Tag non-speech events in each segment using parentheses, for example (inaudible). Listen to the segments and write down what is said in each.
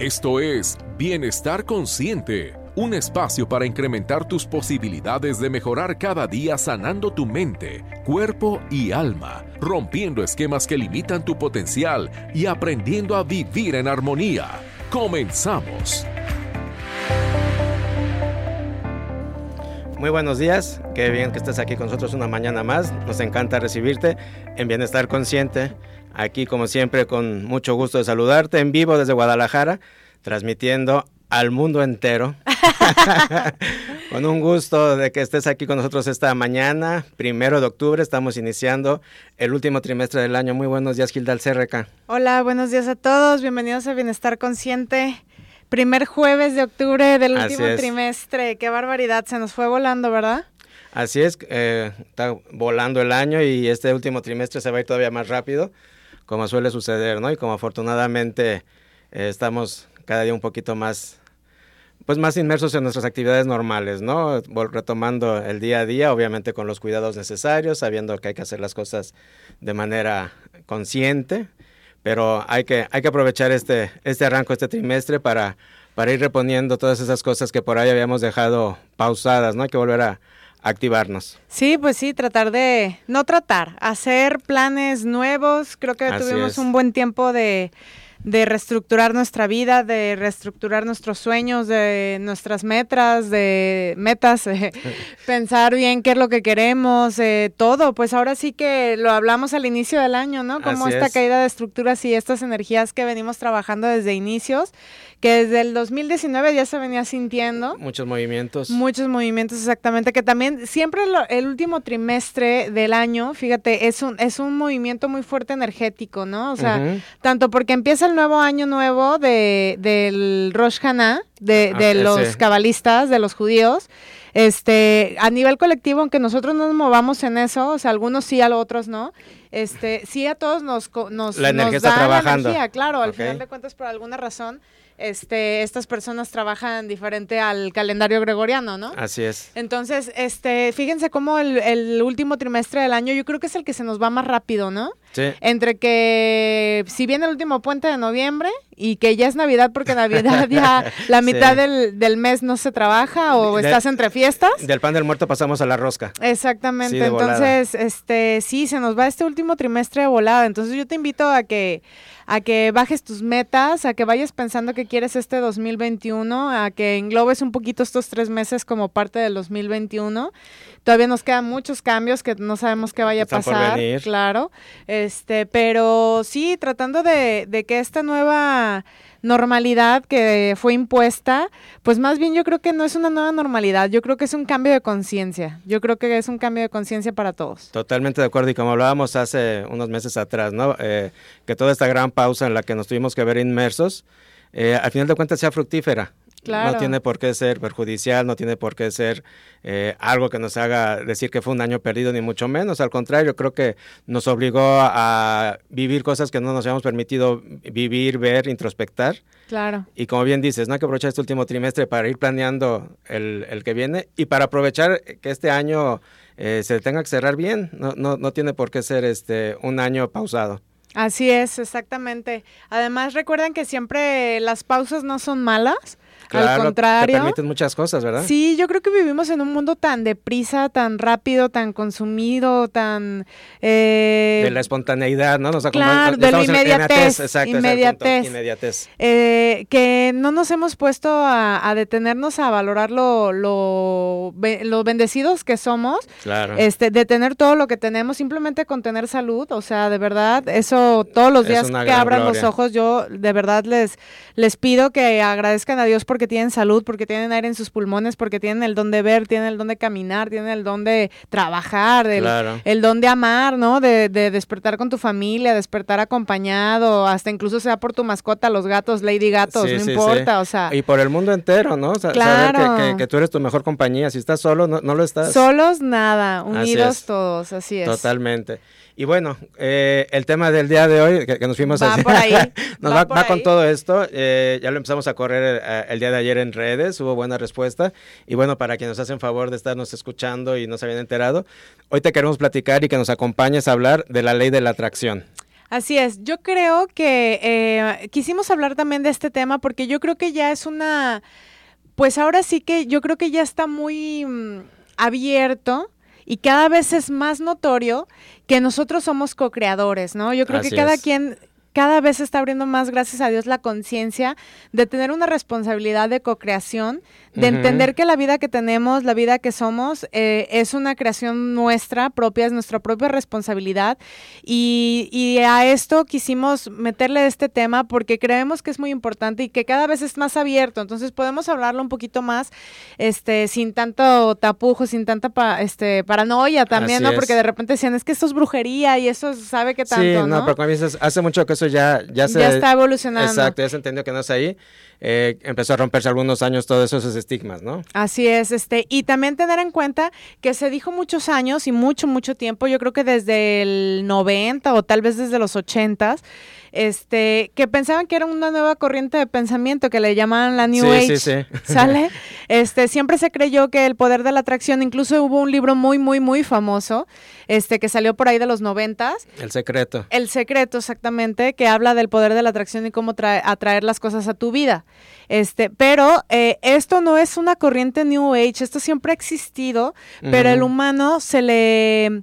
Esto es Bienestar Consciente, un espacio para incrementar tus posibilidades de mejorar cada día sanando tu mente, cuerpo y alma, rompiendo esquemas que limitan tu potencial y aprendiendo a vivir en armonía. Comenzamos. Muy buenos días, qué bien que estés aquí con nosotros una mañana más. Nos encanta recibirte en Bienestar Consciente. Aquí, como siempre, con mucho gusto de saludarte en vivo desde Guadalajara, transmitiendo al mundo entero. (laughs) con un gusto de que estés aquí con nosotros esta mañana, primero de octubre, estamos iniciando el último trimestre del año. Muy buenos días, Gilda Alcerreca. Hola, buenos días a todos, bienvenidos a Bienestar Consciente. Primer jueves de octubre del último trimestre, qué barbaridad, se nos fue volando, ¿verdad? Así es, eh, está volando el año y este último trimestre se va a ir todavía más rápido como suele suceder, ¿no? Y como afortunadamente eh, estamos cada día un poquito más, pues más inmersos en nuestras actividades normales, ¿no? Retomando el día a día, obviamente con los cuidados necesarios, sabiendo que hay que hacer las cosas de manera consciente, pero hay que, hay que aprovechar este, este arranco, este trimestre para, para ir reponiendo todas esas cosas que por ahí habíamos dejado pausadas, ¿no? Hay que volver a, activarnos. Sí, pues sí, tratar de, no tratar, hacer planes nuevos. Creo que tuvimos un buen tiempo de, de reestructurar nuestra vida, de reestructurar nuestros sueños, de nuestras metas, de metas, (laughs) eh, pensar bien qué es lo que queremos, eh, todo. Pues ahora sí que lo hablamos al inicio del año, ¿no? Como esta caída de estructuras y estas energías que venimos trabajando desde inicios que desde el 2019 ya se venía sintiendo. Muchos movimientos. Muchos movimientos, exactamente, que también siempre el último trimestre del año, fíjate, es un, es un movimiento muy fuerte energético, ¿no? O sea, tanto porque empieza el nuevo año nuevo de, del Rosh Hashanah, de, de los cabalistas, de los judíos, este, a nivel colectivo, aunque nosotros no nos movamos en eso, o sea, algunos sí, a los otros no, este, sí a todos nos, nos, la energía está trabajando. energía, claro, al final de cuentas, por alguna razón, este, estas personas trabajan diferente al calendario gregoriano, ¿no? Así es. Entonces, este, fíjense cómo el, último trimestre del año yo creo que es el que se nos va más rápido, ¿no? Sí. Entre que si viene el último puente de noviembre y que ya es Navidad porque Navidad ya la (laughs) mitad del, mes no se trabaja o estás entre fiestas. Del pan del muerto pasamos a la rosca. Exactamente. Entonces, este, sí, se nos va este último trimestre de volada. Entonces yo te invito a que a que bajes tus metas, a que vayas pensando que quieres este 2021, a que englobes un poquito estos tres meses como parte del 2021. Todavía nos quedan muchos cambios que no sabemos qué vaya a pasar, claro. Este, pero sí, tratando de, de que esta nueva normalidad que fue impuesta, pues más bien yo creo que no es una nueva normalidad, yo creo que es un cambio de conciencia, yo creo que es un cambio de conciencia para todos. Totalmente de acuerdo y como hablábamos hace unos meses atrás, ¿no? Eh, que toda esta gran pausa en la que nos tuvimos que ver inmersos, eh, al final de cuentas sea fructífera. No tiene por qué ser perjudicial, no tiene por qué ser eh, algo que nos haga decir que fue un año perdido, ni mucho menos. Al contrario, creo que nos obligó a vivir cosas que no nos habíamos permitido vivir, ver, introspectar. Claro. Y como bien dices, no hay que aprovechar este último trimestre para ir planeando el, el que viene y para aprovechar que este año eh, se tenga que cerrar bien. No, no, no tiene por qué ser este un año pausado. Así es, exactamente. Además, recuerden que siempre las pausas no son malas al contrario. Te permiten muchas cosas, ¿verdad? Sí, yo creo que vivimos en un mundo tan deprisa, tan rápido, tan consumido, tan... Eh, de la espontaneidad, ¿no? Nos claro, de la inmediatez. Exacto, inmediatez. inmediatez. Eh, que no nos hemos puesto a, detenernos a valorar lo, lo, bendecidos que somos. Claro. Este, de tener todo lo que tenemos, simplemente con tener salud, o sea, de verdad, eso todos los días que abran los ojos, yo de verdad les, les pido que agradezcan a Dios por porque tienen salud, porque tienen aire en sus pulmones, porque tienen el don de ver, tienen el don de caminar, tienen el don de trabajar, el, el don de amar, ¿no? De, despertar con tu familia, despertar acompañado, hasta incluso sea por tu mascota, los gatos, Lady Gatos, no importa, o sea. Y por el mundo entero, ¿no? Saber que, tú eres tu mejor compañía. Si estás solo, no, no lo estás. Solos, nada. Unidos todos, así es. Totalmente. Y bueno, eh, el tema del día de hoy, que, nos fuimos va por ahí. (laughs) nos va, con todo esto. Eh, ya lo empezamos a correr eh, el, día de ayer en redes, hubo buena respuesta. Y bueno, para quienes nos hacen favor de estarnos escuchando y no se habían enterado, hoy te queremos platicar y que nos acompañes a hablar de la ley de la atracción. Así es, yo creo que eh, quisimos hablar también de este tema porque yo creo que ya es una, pues ahora sí que yo creo que ya está muy mm, abierto y cada vez es más notorio que nosotros somos co-creadores, ¿no? Yo creo que cada quien cada vez se está abriendo más, gracias a Dios, la conciencia de tener una responsabilidad de co-creación, de entender que la vida que tenemos, la vida que somos, eh, es una creación nuestra propia, es nuestra propia responsabilidad. Y, a esto quisimos meterle este tema porque creemos que es muy importante y que cada vez es más abierto. Entonces podemos hablarlo un poquito más, este, sin tanto tapujo, sin tanta este, paranoia también, ¿no? Porque de repente decían, es que esto es brujería y eso sabe que tanto, sí, no, pero hace mucho que eso ya, ya se... Ya está evolucionando. Exacto, ya se entendió que no es ahí. Eh, empezó a romperse algunos años todos esos estigmas, ¿no? Así es, este, y también tener en cuenta que se dijo muchos años y mucho, mucho tiempo, yo creo que desde el 90 o tal vez desde los 80 este, que pensaban que era una nueva corriente de pensamiento que le llamaban la New Age, sí, sí. ¿sale? (laughs) Este, siempre se creyó que el poder de la atracción, incluso hubo un libro muy, muy, muy famoso, este, que salió por ahí de los noventas. El secreto. El secreto, exactamente, que habla del poder de la atracción y cómo atraer las cosas a tu vida. Este, pero eh, esto no es una corriente New Age, esto siempre ha existido, pero el humano se le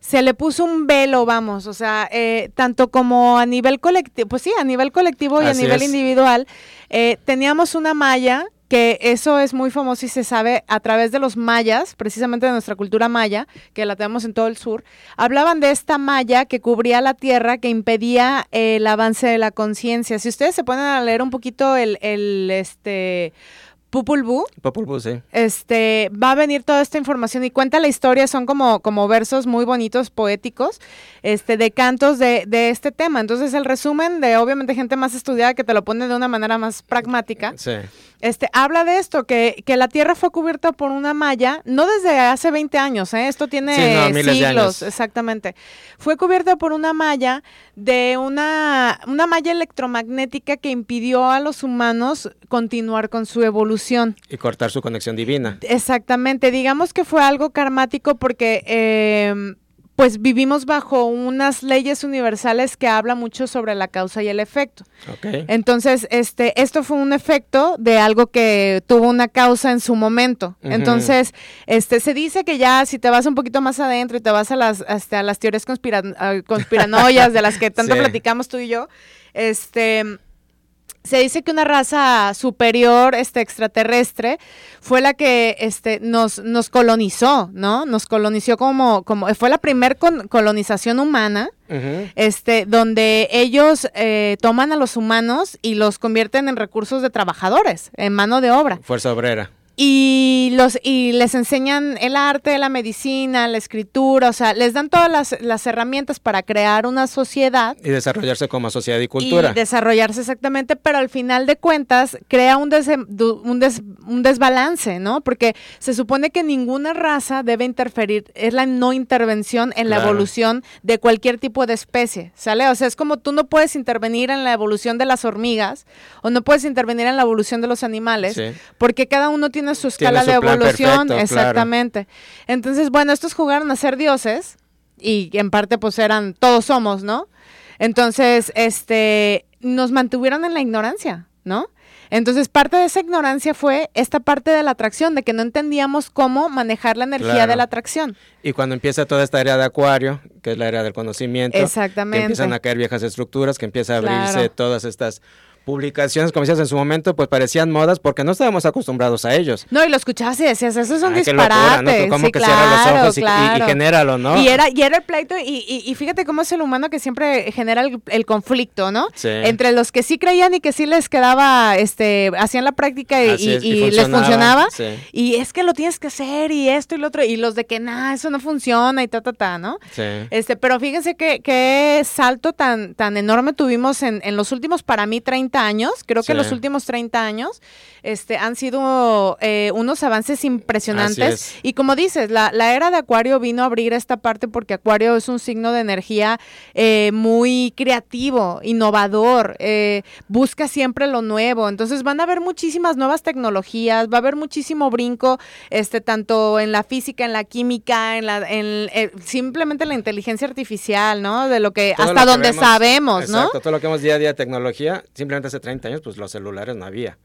se le puso un velo, vamos, o sea, eh, tanto como a nivel colectivo, pues sí, a nivel colectivo y a nivel individual, eh, teníamos una malla que eso es muy famoso y se sabe a través de los mayas, precisamente de nuestra cultura maya, que la tenemos en todo el sur, hablaban de esta malla que cubría la tierra, que impedía el avance de la conciencia. Si ustedes se ponen a leer un poquito el, el este Popul Vuh. sí. Este, va a venir toda esta información y cuenta la historia, son como, como versos muy bonitos, poéticos, este, de cantos de, de este tema. Entonces, el resumen de, obviamente, gente más estudiada que te lo pone de una manera más pragmática. Sí este, habla de esto, que, que, la Tierra fue cubierta por una malla, no desde hace 20 años, ¿eh? esto tiene siglos, exactamente. Fue cubierta por una malla de una, una malla electromagnética que impidió a los humanos continuar con su evolución. Y cortar su conexión divina. Exactamente, digamos que fue algo karmático porque... Eh, pues vivimos bajo unas leyes universales que habla mucho sobre la causa y el efecto. Entonces, este, esto fue un efecto de algo que tuvo una causa en su momento. Entonces, este, se dice que ya si te vas un poquito más adentro y te vas a las, hasta las teorías conspiranoias de las que tanto (laughs) platicamos tú y yo, este se dice que una raza superior, este extraterrestre, fue la que este, nos, nos colonizó, ¿no? Nos colonizó como, como fue la primer colonización humana, este, donde ellos eh, toman a los humanos y los convierten en recursos de trabajadores, en mano de obra. Fuerza obrera y los y les enseñan el arte, la medicina, la escritura, o sea, les dan todas las, las, herramientas para crear una sociedad y desarrollarse como sociedad y cultura. Y desarrollarse exactamente, pero al final de cuentas crea un, un, un, desbalance, ¿no? Porque se supone que ninguna raza debe interferir, es la no intervención en la evolución de cualquier tipo de especie, ¿sale? O sea, es como tú no puedes intervenir en la evolución de las hormigas o no puedes intervenir en la evolución de los animales, porque cada uno tiene su escala de evolución, exactamente. Entonces, bueno, estos jugaron a ser dioses y en parte pues eran, todos somos, ¿no? Entonces, este, nos mantuvieron en la ignorancia, ¿no? Entonces, parte de esa ignorancia fue esta parte de la atracción, de que no entendíamos cómo manejar la energía de la atracción. Y cuando empieza toda esta área de acuario, que es la área del conocimiento, Exactamente. que empiezan a caer viejas estructuras, que empieza a abrirse todas estas publicaciones, como decías en su momento, pues parecían modas porque no estábamos acostumbrados a ellos. No, y lo escuchabas y decías, eso es un disparate. ¿no? que claro, los ojos y, genéralo, ¿no? Y era, y era el pleito, y, y, fíjate cómo es el humano que siempre genera el, conflicto, ¿no? Sí. Entre los que sí creían y que sí les quedaba, este, hacían la práctica y, les funcionaba. Y es que lo tienes que hacer y esto y lo otro, y los de que nada, eso no funciona y ta, ta, ta, ¿no? Sí. Este, pero fíjense que qué salto tan, tan enorme tuvimos en, en los últimos, para mí, 30 30 años, creo que los últimos 30 años, este, han sido eh, unos avances impresionantes. Y como dices, la, era de Acuario vino a abrir esta parte porque Acuario es un signo de energía eh, muy creativo, innovador, eh, busca siempre lo nuevo. Entonces van a haber muchísimas nuevas tecnologías, va a haber muchísimo brinco, este, tanto en la física, en la química, en la, en, simplemente la inteligencia artificial, ¿no? De lo que, hasta donde sabemos, ¿no? Exacto, todo lo que hemos día a día de tecnología, simplemente hace 30 años, pues los celulares no había.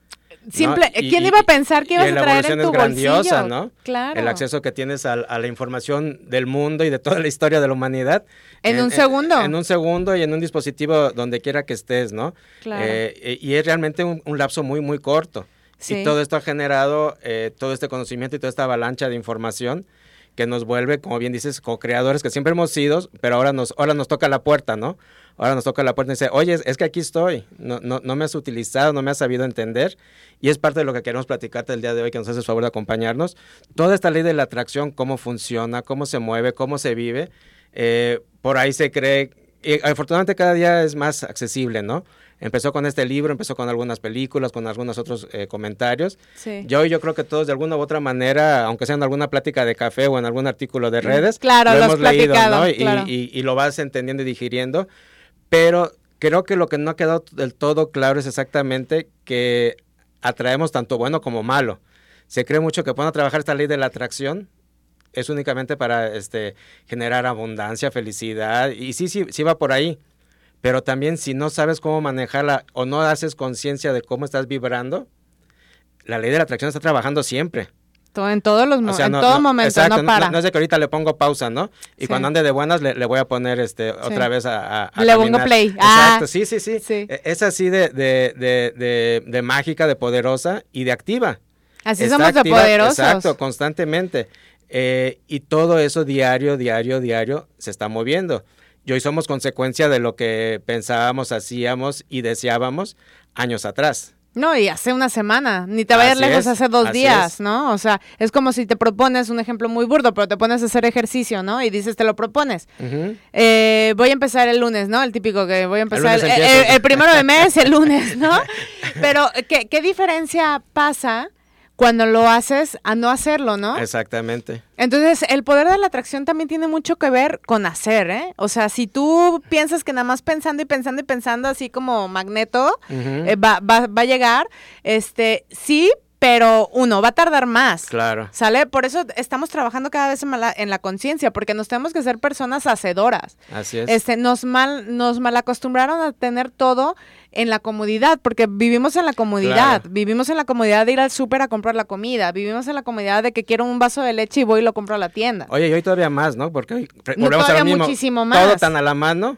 Simple, ¿Quién iba a pensar que ibas a traer en tu es grandiosa, ¿no? Claro. El acceso que tienes a, la información del mundo y de toda la historia de la humanidad. En, un segundo. En, un segundo y en un dispositivo donde quiera que estés, ¿no? Claro. Eh, y es realmente un, lapso muy, muy corto. Y todo esto ha generado eh, todo este conocimiento y toda esta avalancha de información que nos vuelve, como bien dices, co-creadores que siempre hemos sido, pero ahora nos, ahora nos toca la puerta, ¿no? Ahora nos toca la puerta y dice, oye, es que aquí estoy, no, no, no me has utilizado, no me has sabido entender, y es parte de lo que queremos platicarte el día de hoy, que nos haces favor de acompañarnos. Toda esta ley de la atracción, cómo funciona, cómo se mueve, cómo se vive, eh, por ahí se cree, y afortunadamente cada día es más accesible, ¿no? Empezó con este libro, empezó con algunas películas, con algunos otros eh, comentarios. Sí. Yo, yo creo que todos de alguna u otra manera, aunque sea en alguna plática de café o en algún artículo de mm, redes, claro, lo hemos leído, ¿no? Y, lo vas entendiendo y digiriendo. Pero creo que lo que no ha quedado del todo claro es exactamente que atraemos tanto bueno como malo. Se cree mucho que pueden trabajar esta ley de la atracción es únicamente para este, generar abundancia, felicidad, y sí, sí, sí va por ahí pero también si no sabes cómo manejarla o no haces conciencia de cómo estás vibrando, la ley de la atracción está trabajando siempre. Todo, en todos los en todo momento, no para. No, es de que ahorita le pongo pausa, ¿no? Y cuando ande de buenas le, voy a poner este otra vez a, a, Le pongo play. Exacto, ah. sí, sí, sí, e, Es así de, de, de, de, mágica, de poderosa y de activa. Así somos de poderosos. Exacto, constantemente. Eh, y todo eso diario, diario, diario se está moviendo y hoy somos consecuencia de lo que pensábamos, hacíamos y deseábamos años atrás. No, y hace una semana, ni te vayas lejos hace dos días, ¿no? O sea, es como si te propones un ejemplo muy burdo, pero te pones a hacer ejercicio, ¿no? Y dices, te lo propones. Eh, voy a empezar el lunes, ¿no? El típico que voy a empezar el, primero de mes, el lunes, ¿no? (laughs) Pero, ¿qué, qué diferencia pasa? Cuando lo haces a no hacerlo, ¿no? Exactamente. Entonces, el poder de la atracción también tiene mucho que ver con hacer, ¿eh? O sea, si tú piensas que nada más pensando y pensando y pensando así como magneto eh, va, va, va a llegar, este, sí, pero uno, va a tardar más. Claro. ¿Sale? Por eso estamos trabajando cada vez en la, conciencia, porque nos tenemos que ser personas hacedoras. Así es. Este, nos mal, nos malacostumbraron a tener todo en la comodidad, porque vivimos en la comodidad, vivimos en la comodidad de ir al súper a comprar la comida, vivimos en la comodidad de que quiero un vaso de leche y voy y lo compro a la tienda. Oye, y hoy todavía más, ¿no? Porque hoy volvemos a lo mismo. muchísimo más. Todo tan a la mano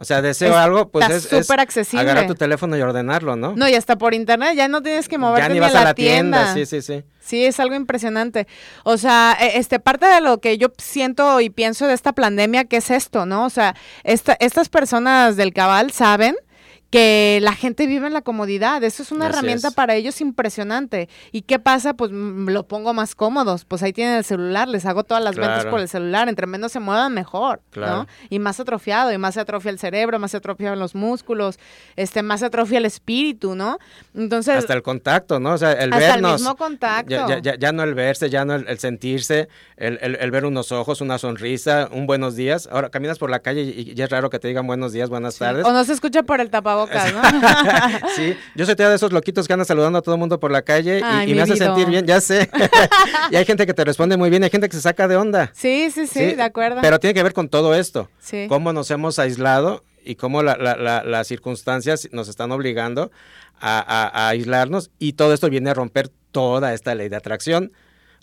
o sea, deseo algo, pues es, súper accesible. agarrar tu teléfono y ordenarlo, ¿no? No, y hasta por internet, ya no tienes que moverte ya ni, vas a la, tienda. Sí, sí, sí. Sí, es algo impresionante. O sea, e, este parte de lo que yo siento y pienso de esta pandemia, que es esto, ¿no? O sea, esta, estas personas del cabal saben que la gente vive en la comodidad. Eso es una herramienta para ellos impresionante. ¿Y qué pasa? Pues mm, lo pongo más cómodos. Pues ahí tienen el celular, les hago todas las ventas por el celular. Entre menos se muevan, mejor, ¿no? Y más atrofiado, y más se atrofia el cerebro, más se atrofian los músculos, este, más se atrofia el espíritu, ¿no? Entonces... Hasta el contacto, ¿no? O sea, el hasta vernos. el mismo contacto. Ya, no el verse, ya no el, sentirse, el, el, ver unos ojos, una sonrisa, un buenos días. Ahora, caminas por la calle y, ya es raro que te digan buenos días, buenas tardes. O no se escucha por el tapabocas (laughs) sí, yo soy de esos loquitos que andan saludando a todo el mundo por la calle y, me hace sentir bien, ya sé. (laughs) y hay gente que te responde muy bien, hay gente que se saca de onda. Sí, sí, sí, de acuerdo. Pero tiene que ver con todo esto. Cómo nos hemos aislado y cómo las circunstancias nos están obligando a, aislarnos y todo esto viene a romper toda esta ley de atracción.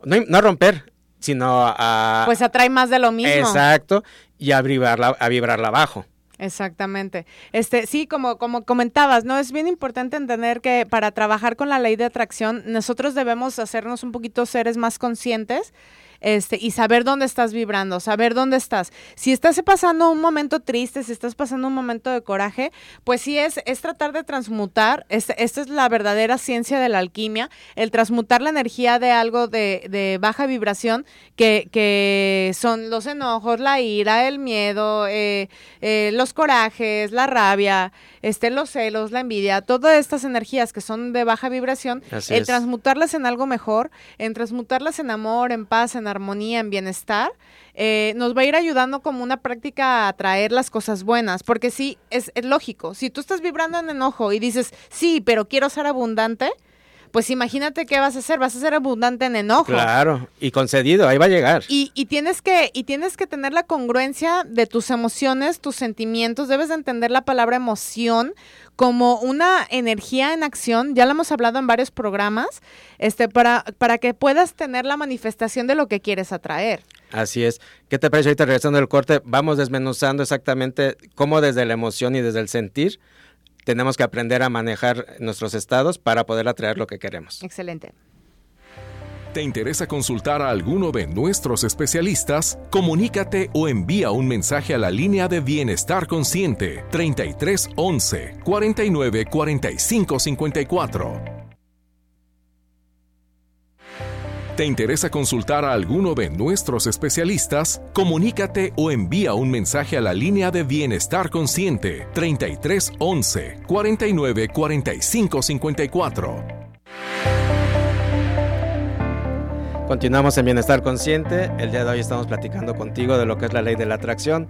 No, no a romper, sino a... Pues atrae más de lo mismo. Exacto, y a vibrarla, a vibrarla abajo. Exactamente. Este, sí, como, como comentabas, ¿no? Es bien importante entender que para trabajar con la ley de atracción, nosotros debemos hacernos un poquito seres más conscientes este, y saber dónde estás vibrando, saber dónde estás. Si estás pasando un momento triste, si estás pasando un momento de coraje, pues sí es, es tratar de transmutar, esta es la verdadera ciencia de la alquimia, el transmutar la energía de algo de, baja vibración, que, que, son los enojos, la ira, el miedo, eh, eh, los corajes, la rabia, este, los celos, la envidia, todas estas energías que son de baja vibración, el transmutarlas en algo mejor, en transmutarlas en amor, en paz, en armonía, en bienestar, eh, nos va a ir ayudando como una práctica a atraer las cosas buenas, porque sí, es, es lógico, si tú estás vibrando en enojo y dices, sí, pero quiero ser abundante, pues imagínate qué vas a hacer, vas a ser abundante en enojo. Claro, y concedido, ahí va a llegar. Y, y, tienes que, y tienes que tener la congruencia de tus emociones, tus sentimientos, debes de entender la palabra emoción como una energía en acción, ya lo hemos hablado en varios programas, este, para, para que puedas tener la manifestación de lo que quieres atraer. Así es. ¿Qué te parece ahorita regresando del corte? Vamos desmenuzando exactamente cómo desde la emoción y desde el sentir tenemos que aprender a manejar nuestros estados para poder atraer lo que queremos. Excelente. ¿Te interesa consultar a alguno de nuestros especialistas? Comunícate o envía un mensaje a la línea de Bienestar Consciente 33 11 49 45 54. ¿Te interesa consultar a alguno de nuestros especialistas? Comunícate o envía un mensaje a la línea de Bienestar Consciente 33 11 49 45 54. Continuamos en Bienestar Consciente. El día de hoy estamos platicando contigo de lo que es la ley de la atracción.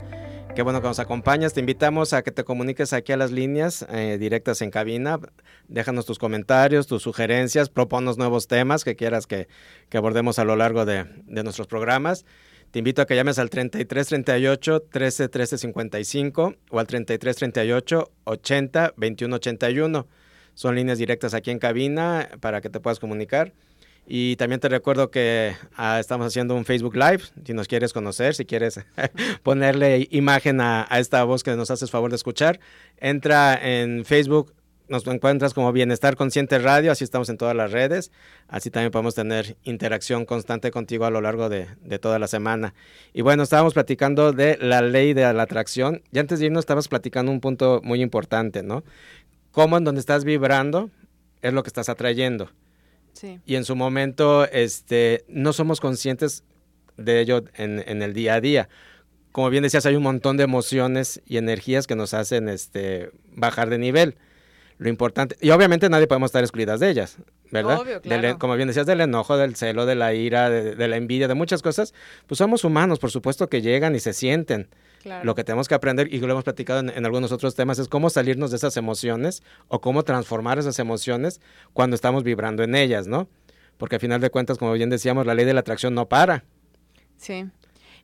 Qué bueno que nos acompañas. Te invitamos a que te comuniques aquí a las líneas eh, directas en cabina. Déjanos tus comentarios, tus sugerencias, proponos nuevos temas que quieras que, abordemos a lo largo de, nuestros programas. Te invito a que llames al 3338 13 13 55 o al 3338 80 21 81. Son líneas directas aquí en cabina para que te puedas comunicar. Y también te recuerdo que ah, estamos haciendo un Facebook Live, si nos quieres conocer, si quieres (laughs) ponerle imagen a, esta voz que nos haces favor de escuchar, entra en Facebook, nos encuentras como Bienestar Consciente Radio, así estamos en todas las redes, así también podemos tener interacción constante contigo a lo largo de, de toda la semana. Y bueno, estábamos platicando de la ley de la atracción, y antes de irnos estabas platicando un punto muy importante, ¿no? Cómo en donde estás vibrando es lo que estás atrayendo. Y en su momento este, no somos conscientes de ello en, el día a día. Como bien decías, hay un montón de emociones y energías que nos hacen este, bajar de nivel. Lo importante, y obviamente nadie podemos estar excluidas de ellas, ¿verdad? como bien decías, del enojo, del celo, de la ira, de, la envidia, de muchas cosas, pues somos humanos, por supuesto que llegan y se sienten. Lo que tenemos que aprender, y lo hemos platicado en, algunos otros temas, es cómo salirnos de esas emociones o cómo transformar esas emociones cuando estamos vibrando en ellas, ¿no? Porque al final de cuentas, como bien decíamos, la ley de la atracción no para. Sí.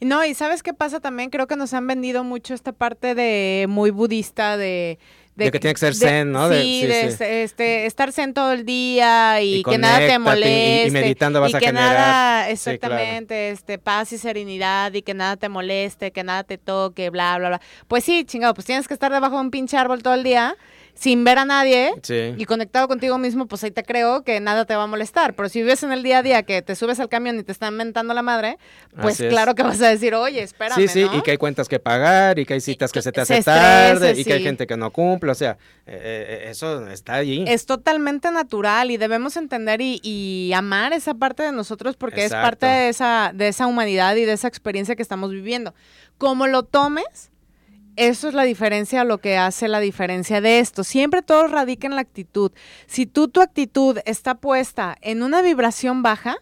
No, y ¿sabes qué pasa también? Creo que nos han vendido mucho esta parte de muy budista de de, que tiene que ser zen, ¿no? sí, de, Este, estar zen todo el día y, que nada te moleste. Y, meditando vas y a que nada, exactamente, este, paz y serenidad y que nada te moleste, que nada te toque, bla, bla, bla. Pues sí, chingado, pues tienes que estar debajo de un pinche árbol todo el día sin ver a nadie y conectado contigo mismo, pues ahí te creo que nada te va a molestar. Pero si vives en el día a día que te subes al camión y te están mentando la madre, pues claro que vas a decir, oye, espérame, Sí, sí, y que hay cuentas que pagar y que hay citas que se te hacen tarde y que hay gente que no cumple, o sea, eh, eh, eso está allí. Es totalmente natural y debemos entender y, amar esa parte de nosotros porque es parte de esa, de esa humanidad y de esa experiencia que estamos viviendo. Como lo tomes, eso es la diferencia, lo que hace la diferencia de esto. Siempre todo radica en la actitud. Si tú tu actitud está puesta en una vibración baja,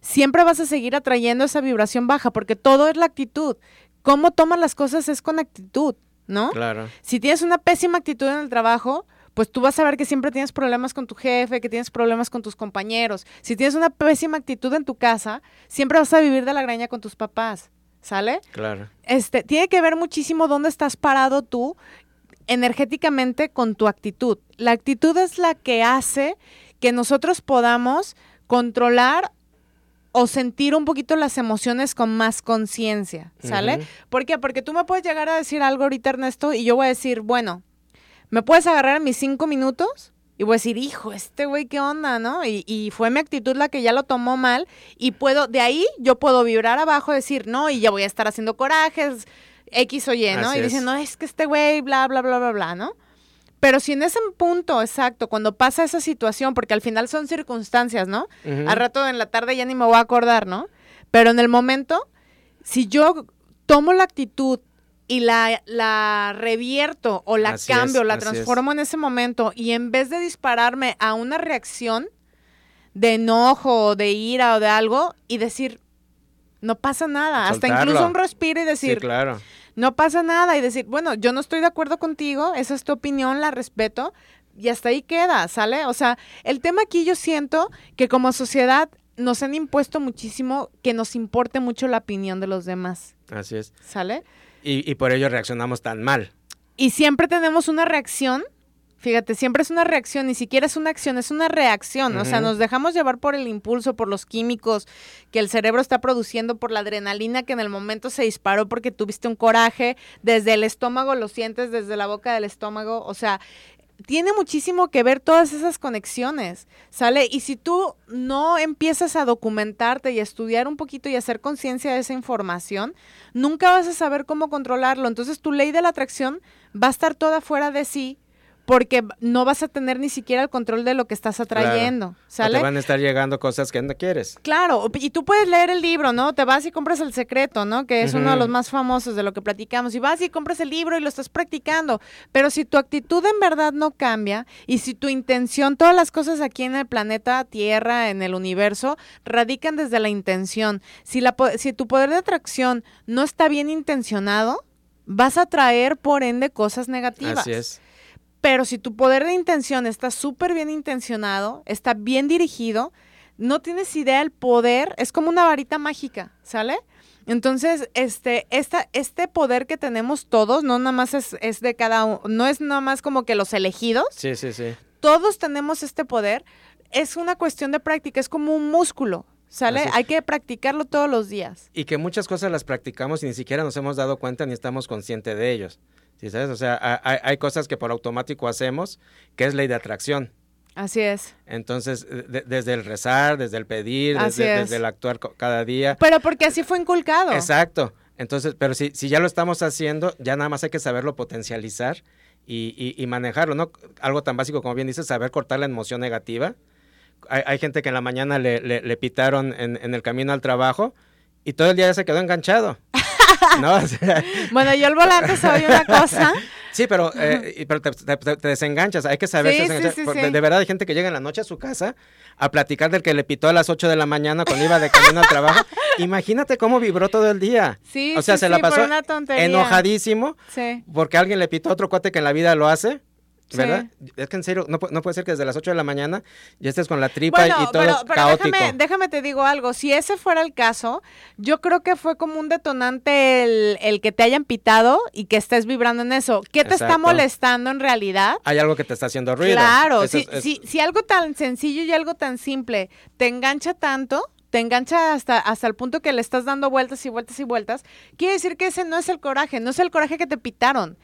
siempre vas a seguir atrayendo esa vibración baja, porque todo es la actitud. Cómo tomas las cosas es con actitud, ¿no? Claro. Si tienes una pésima actitud en el trabajo, pues tú vas a ver que siempre tienes problemas con tu jefe, que tienes problemas con tus compañeros. Si tienes una pésima actitud en tu casa, siempre vas a vivir de la graña con tus papás. ¿Sale? Claro. Este, tiene que ver muchísimo dónde estás parado tú energéticamente con tu actitud. La actitud es la que hace que nosotros podamos controlar o sentir un poquito las emociones con más conciencia, ¿sale? ¿Por qué? Porque tú me puedes llegar a decir algo ahorita, Ernesto, y yo voy a decir, bueno, ¿me puedes agarrar mis cinco minutos? Y voy a decir, hijo, este güey, ¿qué onda, no? Y, y, fue mi actitud la que ya lo tomó mal y puedo, de ahí yo puedo vibrar abajo, decir, no, y ya voy a estar haciendo corajes, X o Y, ¿no? y dicen, no, es que este güey, bla, bla, bla, bla, bla, ¿no? Pero si en ese punto, exacto, cuando pasa esa situación, porque al final son circunstancias, ¿no? Al rato en la tarde ya ni me voy a acordar, ¿no? Pero en el momento, si yo tomo la actitud y la, la revierto o la cambio, la transformo en ese momento y en vez de dispararme a una reacción de enojo o de ira o de algo y decir, no pasa nada, hasta incluso un respiro y decir, claro. no pasa nada y decir, bueno, yo no estoy de acuerdo contigo, esa es tu opinión, la respeto y hasta ahí queda, ¿sale? O sea, el tema aquí yo siento que como sociedad nos han impuesto muchísimo que nos importe mucho la opinión de los demás. Así es. ¿Sale? Y, por ello reaccionamos tan mal. Y siempre tenemos una reacción, fíjate, siempre es una reacción, ni siquiera es una acción, es una reacción. O sea, nos dejamos llevar por el impulso, por los químicos que el cerebro está produciendo, por la adrenalina que en el momento se disparó porque tuviste un coraje, desde el estómago lo sientes, desde la boca del estómago. O sea, tiene muchísimo que ver todas esas conexiones, ¿sale? Y si tú no empiezas a documentarte y a estudiar un poquito y a hacer conciencia de esa información, nunca vas a saber cómo controlarlo. Entonces tu ley de la atracción va a estar toda fuera de sí porque no vas a tener ni siquiera el control de lo que estás atrayendo, ¿sale? te van a estar llegando cosas que no quieres. Claro, y tú puedes leer el libro, ¿no? Te vas y compras El Secreto, ¿no? Que es uno de los más famosos de lo que platicamos. Y vas y compras el libro y lo estás practicando. Pero si tu actitud en verdad no cambia y si tu intención, todas las cosas aquí en el planeta Tierra, en el universo, radican desde la intención. Si, la, si tu poder de atracción no está bien intencionado, vas a traer por ende cosas negativas. Así es. Pero si tu poder de intención está súper bien intencionado, está bien dirigido, no tienes idea el poder, es como una varita mágica, ¿sale? Entonces, este, esta, este poder que tenemos todos, no nada más es, es de cada uno, no es nada más como que los elegidos. Sí, sí, sí. Todos tenemos este poder. Es una cuestión de práctica, es como un músculo. ¿Sale? Hay que practicarlo todos los días. Y que muchas cosas las practicamos y ni siquiera nos hemos dado cuenta ni estamos conscientes de ellos. ¿Sí sabes? O sea, hay, cosas que por automático hacemos, que es ley de atracción. Así es. Entonces, desde el rezar, desde el pedir, desde, el actuar cada día. Pero porque así fue inculcado. Exacto. Entonces, pero si, si ya lo estamos haciendo, ya nada más hay que saberlo potencializar y, y, manejarlo, ¿no? Algo tan básico como bien dices, saber cortar la emoción negativa. Hay, hay gente que en la mañana le, le, pitaron en, en el camino al trabajo y todo el día ya se quedó enganchado. (laughs) (laughs) ¿no? (laughs) bueno, yo el volante soy una cosa. Sí, pero, eh, pero te, desenganchas, hay que saber. de, verdad hay gente que llega en la noche a su casa a platicar del que le pitó a las 8 de la mañana cuando iba de camino al trabajo. (laughs) Imagínate cómo vibró todo el día. Sí, o sea, se la pasó enojadísimo porque alguien le pitó a otro cuate que en la vida lo hace. ¿Verdad? Es que en serio, no, puede ser que desde las 8 de la mañana ya estés con la tripa y todo pero, caótico. Déjame, déjame te digo algo, si ese fuera el caso, yo creo que fue como un detonante el, que te hayan pitado y que estés vibrando en eso. ¿Qué te está molestando en realidad? Hay algo que te está haciendo ruido. Claro, si, si, algo tan sencillo y algo tan simple te engancha tanto, te engancha hasta, hasta el punto que le estás dando vueltas y vueltas y vueltas, quiere decir que ese no es el coraje, no es el coraje que te pitaron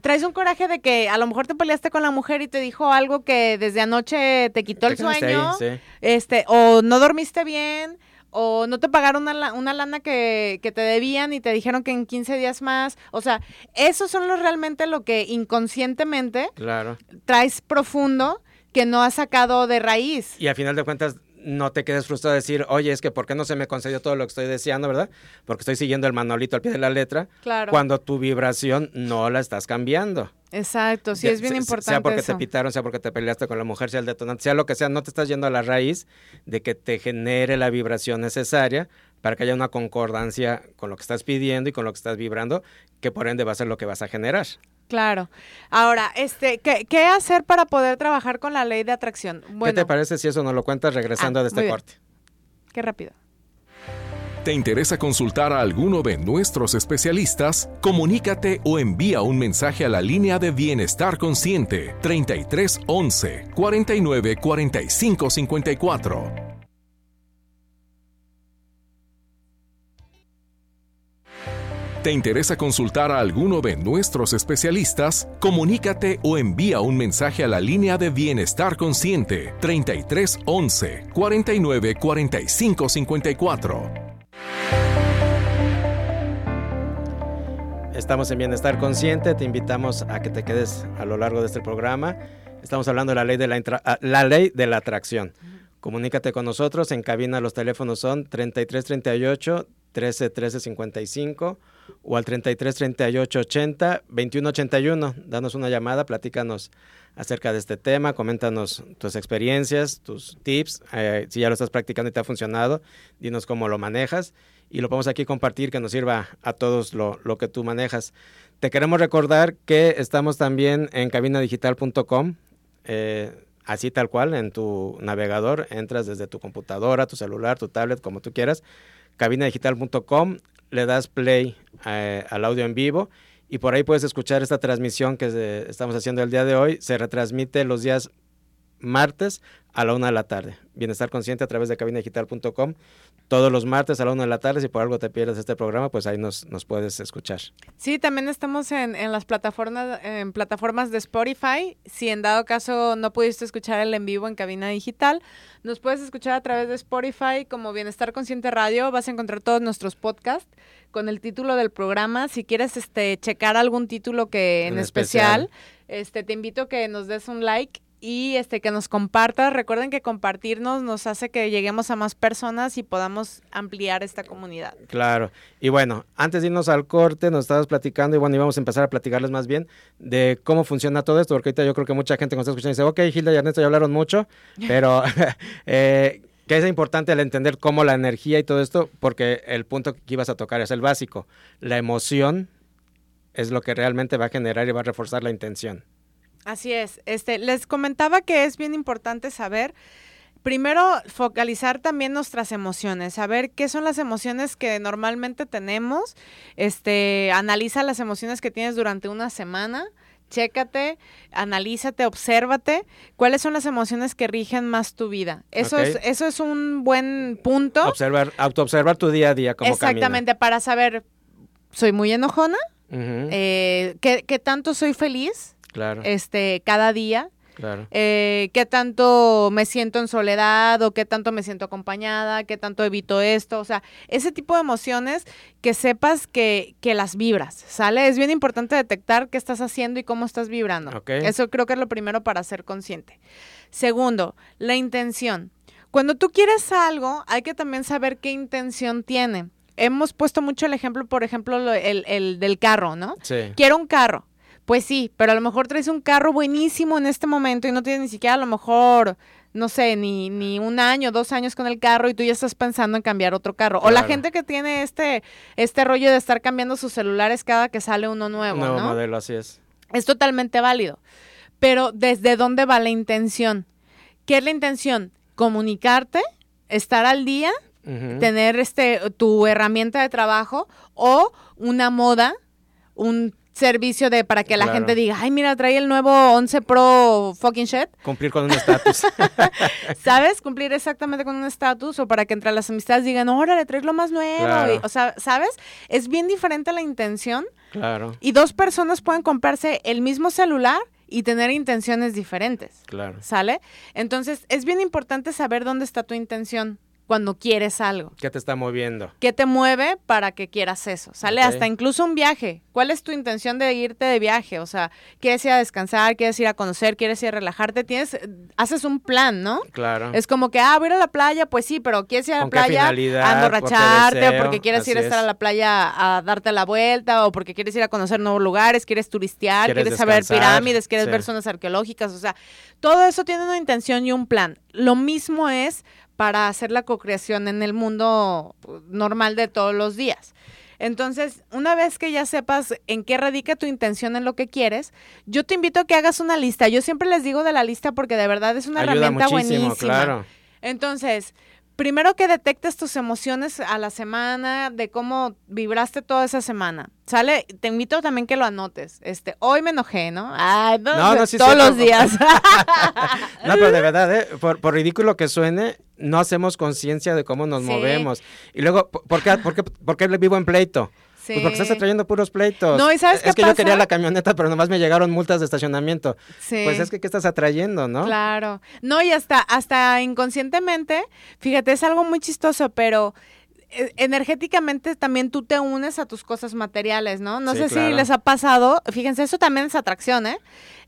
traes un coraje de que a lo mejor te peleaste con la mujer y te dijo algo que desde anoche te quitó el sueño, este, o no dormiste bien, o no te pagaron una, una lana que, que, te debían y te dijeron que en 15 días más. O sea, esos son los realmente lo que inconscientemente claro. traes profundo que no has sacado de raíz. Y a final de cuentas no te quedes frustrado de decir, oye, es que ¿por qué no se me concedió todo lo que estoy deseando, verdad? Porque estoy siguiendo el manolito al pie de la letra. Claro. Cuando tu vibración no la estás cambiando. Exacto, sí, es bien importante. Sea porque te pitaron, sea porque te peleaste con la mujer, sea el detonante, sea lo que sea, no te estás yendo a la raíz de que te genere la vibración necesaria para que haya una concordancia con lo que estás pidiendo y con lo que estás vibrando, que por ende va a ser lo que vas a generar. Claro. Ahora, este, ¿qué, hacer para poder trabajar con la ley de atracción? ¿Qué te parece si eso nos lo cuentas regresando ah, de este corte? Qué rápido. ¿Te interesa consultar a alguno de nuestros especialistas? Comunícate o envía un mensaje a la línea de Bienestar Consciente 3311 49 45 54. ¿Te interesa consultar a alguno de nuestros especialistas? Comunícate o envía un mensaje a la línea de Bienestar Consciente 33 11 49 45 54. Estamos en Bienestar Consciente, te invitamos a que te quedes a lo largo de este programa. Estamos hablando de la ley de la, ah, ley de la atracción. Comunícate con nosotros, en cabina los teléfonos son 3338 13 13 55 o al 33 38 80 21 81. Danos una llamada, platícanos acerca de este tema, coméntanos tus experiencias, tus tips, eh, si ya lo estás practicando y te ha funcionado, dinos cómo lo manejas y lo podemos aquí compartir que nos sirva a todos lo, lo que tú manejas. Te queremos recordar que estamos también en cabinadigital.com, eh, así tal cual, en tu navegador, entras desde tu computadora, tu celular, tu tablet, como tú quieras, cabinadigital.com, le das play eh, al audio en vivo y por ahí puedes escuchar esta transmisión que estamos haciendo el día de hoy. Se retransmite los días martes a la una de la tarde. Bienestar Consciente a través de cabinadigital.com. Todos los martes a la una de la tarde. Si por algo te pierdes este programa, pues ahí nos, nos puedes escuchar. Sí, también estamos en, en, las plataformas, en plataformas de Spotify. Si en dado caso no pudiste escuchar el en vivo en cabina digital, nos puedes escuchar a través de Spotify como Bienestar Consciente Radio. Vas a encontrar todos nuestros podcasts con el título del programa. Si quieres este checar algún título que en, especial, este te invito a que nos des un like y este que nos compartas. Recuerden que compartirnos nos hace que lleguemos a más personas y podamos ampliar esta comunidad. Claro. Y bueno, antes de irnos al corte, nos estabas platicando y bueno, íbamos a empezar a platicarles más bien de cómo funciona todo esto, porque ahorita yo creo que mucha gente nos está escuchando y dice, ok, Gilda y Ernesto ya hablaron mucho, (laughs) pero (laughs) eh, que es importante el entender cómo la energía y todo esto, porque el punto que ibas a tocar es el básico. La emoción es lo que realmente va a generar y va a reforzar la intención. Así es. Este, les comentaba que es bien importante saber, primero, focalizar también nuestras emociones, saber qué son las emociones que normalmente tenemos. Este, analiza las emociones que tienes durante una semana. Chécate, analízate, obsérvate cuáles son las emociones que rigen más tu vida. Eso es eso es un buen punto. Observar, autoobservar tu día a día como Exactamente, para saber soy muy enojona, eh, ¿qué, ¿qué, tanto soy feliz, Claro. Este, cada día. Claro. Eh, qué tanto me siento en soledad o qué tanto me siento acompañada, qué tanto evito esto, o sea, ese tipo de emociones que sepas que, que las vibras, ¿sale? Es bien importante detectar qué estás haciendo y cómo estás vibrando. Eso creo que es lo primero para ser consciente. Segundo, la intención. Cuando tú quieres algo, hay que también saber qué intención tiene. Hemos puesto mucho el ejemplo, por ejemplo, el, el del carro, ¿no? Sí. Quiero un carro pues sí, pero a lo mejor traes un carro buenísimo en este momento y no tienes ni siquiera a lo mejor, no sé, ni, ni un año, dos años con el carro y tú ya estás pensando en cambiar otro carro. O la gente que tiene este, este rollo de estar cambiando sus celulares cada que sale uno nuevo. Nuevo ¿no? modelo, así es. Es totalmente válido. Pero ¿desde dónde va la intención? ¿Qué es la intención? Comunicarte, estar al día, tener este tu herramienta de trabajo o una moda, un servicio de para que la gente diga, ay, mira, trae el nuevo 11 Pro fucking shit. Cumplir con un estatus. (laughs) ¿Sabes? Cumplir exactamente con un estatus o para que entre las amistades digan, órale, traes lo más nuevo. o sea, ¿sabes? Es bien diferente la intención. Claro. Y dos personas pueden comprarse el mismo celular y tener intenciones diferentes. Claro. ¿Sale? Entonces, es bien importante saber dónde está tu intención cuando quieres algo. ¿Qué te está moviendo? ¿Qué te mueve para que quieras eso? Sale hasta incluso un viaje. ¿Cuál es tu intención de irte de viaje? O sea, ¿quieres ir a descansar? ¿Quieres ir a conocer? ¿Quieres ir a relajarte? Tienes, haces un plan, ¿no? Claro. Es como que, ah, voy a ir a la playa, pues sí, pero ¿quieres ir a la playa a emborracharte? o porque quieres ir a estar a la playa a darte la vuelta, o porque quieres ir a conocer nuevos lugares, quieres turistear, quieres, saber pirámides, quieres ver zonas arqueológicas, o sea, todo eso tiene una intención y un plan. Lo mismo es para hacer la cocreación en el mundo normal de todos los días. Entonces, una vez que ya sepas en qué radica tu intención en lo que quieres, yo te invito a que hagas una lista. Yo siempre les digo de la lista porque de verdad es una herramienta buenísima. Claro. Entonces, primero que detectes tus emociones a la semana, de cómo vibraste toda esa semana. Sale, te invito también que lo anotes. Este, hoy me enojé, ¿no? Ay, no, no, todos los días. (laughs) (laughs) no, pero de verdad, ¿eh? por, ridículo que suene, no hacemos conciencia de cómo nos movemos. Y luego, ¿por qué, por, qué, ¿por qué vivo en pleito? Pues porque estás atrayendo puros pleitos. No, ¿y sabes es qué que yo quería la camioneta, pero nomás me llegaron multas de estacionamiento. Sí. Pues es que ¿qué estás atrayendo, no? Claro. No, y hasta, hasta inconscientemente, fíjate, es algo muy chistoso, pero e, energéticamente también tú te unes a tus cosas materiales, ¿no? No sé si les ha pasado, fíjense, eso también es atracción, ¿eh?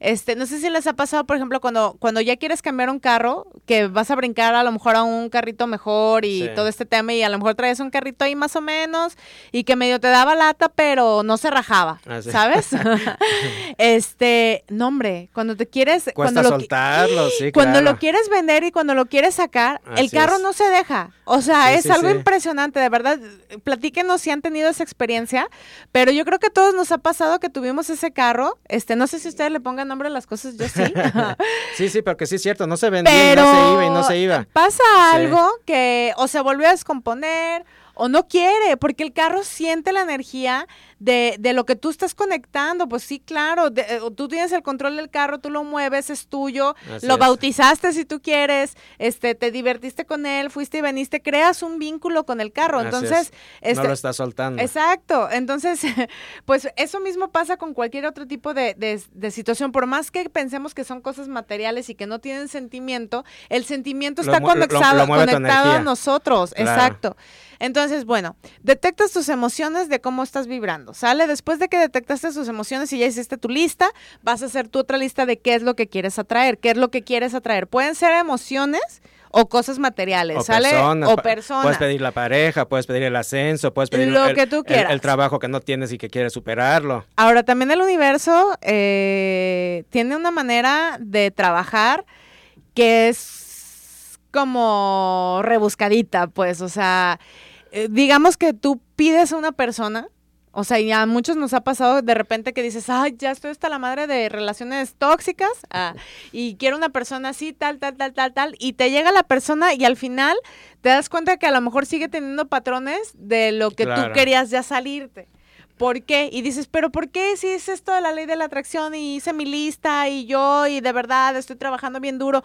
Este, no sé si les ha pasado, por ejemplo, cuando, cuando ya quieres cambiar un carro, que vas a brincar a lo mejor a un carrito mejor y todo este tema, y a lo mejor traes un carrito ahí más o menos, y que medio te daba lata, pero no se rajaba, ah, ¿sabes? (laughs) este, no hombre, cuando te quieres... cuando soltarlo, sí, (gasps) Cuando lo quieres vender y cuando lo quieres sacar, el carro no se deja. O sea, es algo impresionante, de verdad. Platíquenos si han tenido esa experiencia, pero yo creo que a todos nos ha pasado que tuvimos ese carro, este, no sé si ustedes le pongan nombre a las cosas, yo sí. (laughs) sí, sí, porque sí es cierto, no se vendía y no se iba y no se iba. Pasa algo que o se volvió a descomponer o no quiere, porque el carro siente la energía de, de lo que tú estás conectando. Pues sí, claro, eh, tú tienes el control del carro, tú lo mueves, es tuyo, lo bautizaste si tú quieres, este, te divertiste con él, fuiste y veniste, creas un vínculo con el carro. Entonces, este, no lo estás soltando. Exacto. Entonces, (laughs) pues eso mismo pasa con cualquier otro tipo de, de, situación. Por más que pensemos que son cosas materiales y que no tienen sentimiento, el sentimiento está conectado, conectado a nosotros. Exacto. Entonces, bueno, detectas tus emociones de cómo estás vibrando, ¿sale? Después de que detectaste tus emociones y ya hiciste tu lista, vas a hacer tu otra lista de qué es lo que quieres atraer, qué es lo que quieres atraer. Pueden ser emociones o cosas materiales, ¿sale? o personas. Puedes pedir la pareja, puedes pedir el ascenso, puedes pedir lo el, que tú quieras. El, trabajo que no tienes y que quieres superarlo. Ahora, también el universo eh, tiene una manera de trabajar que es como rebuscadita, pues, o sea, eh, digamos que tú pides a una persona, o sea, ya a muchos nos ha pasado de repente que dices, ay, ya estoy hasta la madre de relaciones tóxicas ah, y quiero una persona así, tal, tal, tal, tal, tal, y te llega la persona y al final te das cuenta que a lo mejor sigue teniendo patrones de lo que tú querías ya salirte. ¿Por qué? Y dices, pero ¿por qué si es esto de la ley de la atracción y hice mi lista y yo y de verdad estoy trabajando bien duro?